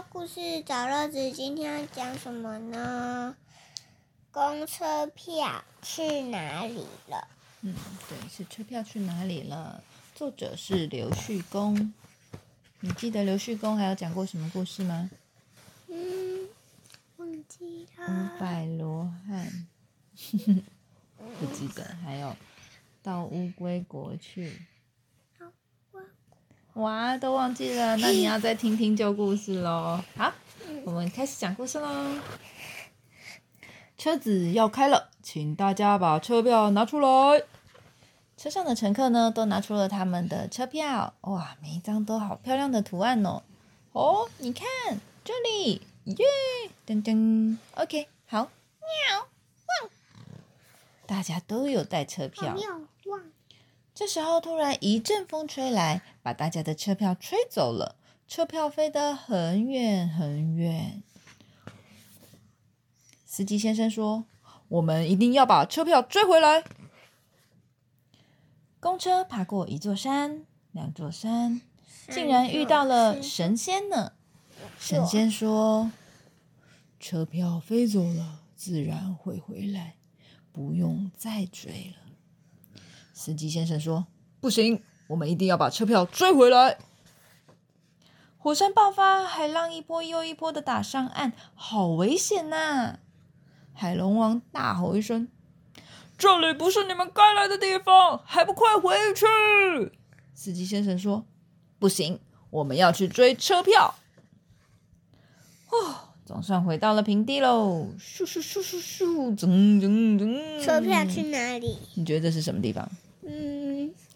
说故事找乐子，今天要讲什么呢？公车票去哪里了？嗯，对，是车票去哪里了？作者是刘旭公。你记得刘旭公还有讲过什么故事吗？嗯，忘记五了。百罗汉，不记得。还有到乌龟国去。哇，都忘记了，那你要再听听旧故事喽。好，我们开始讲故事喽。车子要开了，请大家把车票拿出来。车上的乘客呢，都拿出了他们的车票。哇，每一张都好漂亮的图案哦。哦，你看这里，耶，噔噔，OK，好，喵，汪，大家都有带车票。妙望，这时候，突然一阵风吹来，把大家的车票吹走了。车票飞得很远很远。司机先生说：“我们一定要把车票追回来。”公车爬过一座山，两座山，竟然遇到了神仙呢。神仙说：“车票飞走了，自然会回来，不用再追了。”司机先生说：“不行，我们一定要把车票追回来。”火山爆发，海浪一波又一波的打上岸，好危险呐、海龙王大吼一声：“这里不是你们该来的地方，还不快回去！”司机先生说：“不行，我们要去追车票。”哦，总算回到了平地喽！咻咻咻咻咻，噌噌噌。车票去哪里？你觉得这是什么地方？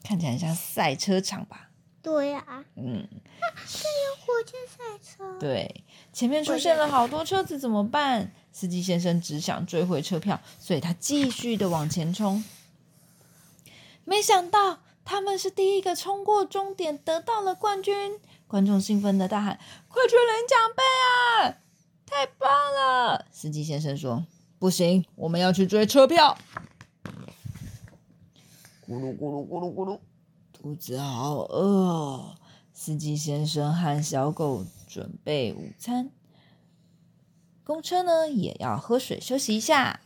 嗯，看起来很像赛车场吧？对呀、嗯，这有火箭赛车。对，前面出现了好多车子，怎么办？司机先生只想追回车票，所以他继续的往前冲。没想到他们是第一个冲过终点，得到了冠军。观众兴奋的大喊：“快去领奖杯啊！太棒了！”司机先生说：“不行，我们要去追车票。”咕噜咕噜咕噜咕噜，肚子好饿。司机先生和小狗准备午餐，公车呢也要喝水休息一下。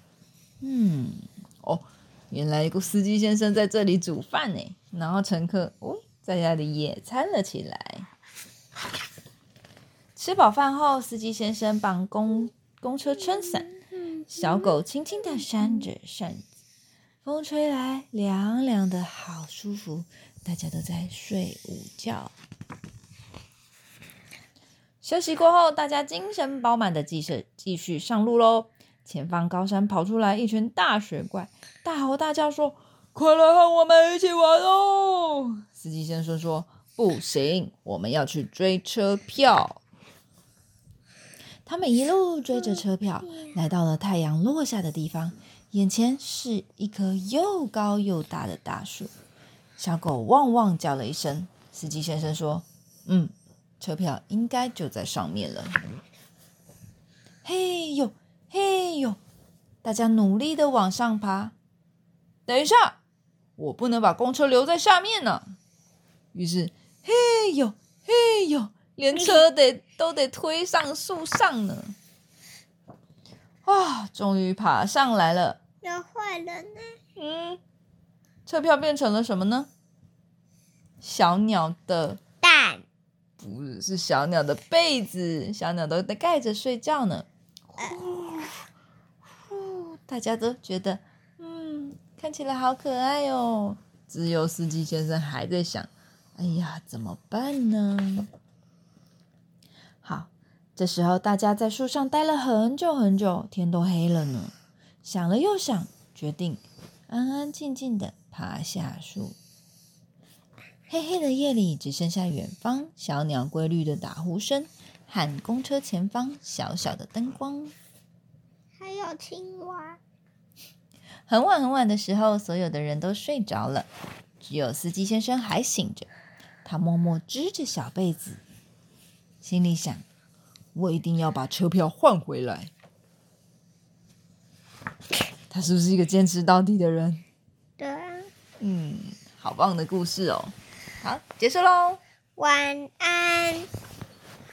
嗯，哦，原来一个司机先生在这里煮饭呢，然后乘客哦在家里野餐了起来。吃饱饭后，司机先生帮公公车撑伞，小狗轻轻地扇着扇子，风吹来，凉凉的，好舒服。大家都在睡午觉。休息过后，大家精神饱满的继续继续上路喽。前方高山跑出来一群大雪怪，大吼大叫说：“快来和我们一起玩哦！”司机先生说：“不行，我们要去追车票。”他们一路追着车票，来到了太阳落下的地方，眼前是一棵又高又大的大树。小狗汪汪叫了一声，司机先生说：“嗯，车票应该就在上面了。”嘿呦，嘿呦，大家努力的往上爬。等一下，我不能把公车留在下面呢。于是，嘿呦，嘿呦，连车得都得推上树上呢。啊，终于爬上来了。有坏了呢？嗯，车票变成了什么呢？小鸟的蛋。不是，是小鸟的被子，小鸟都在盖着睡觉呢。呼呼，大家都觉得，嗯，看起来好可爱哦。只有司机先生还在想，哎呀，怎么办呢？好，这时候大家在树上待了很久很久，天都黑了呢。想了又想，决定安安静静的爬下树。黑黑的夜里，只剩下远方小鸟规律的打呼声和公车前方小小的灯光。还有青蛙。很晚很晚的时候，所有的人都睡着了，只有司机先生还醒着。他默默支着小被子，心里想：我一定要把车票换回来。他是不是一个坚持到底的人？对啊。嗯，好棒的故事哦！好，结束喽。晚安。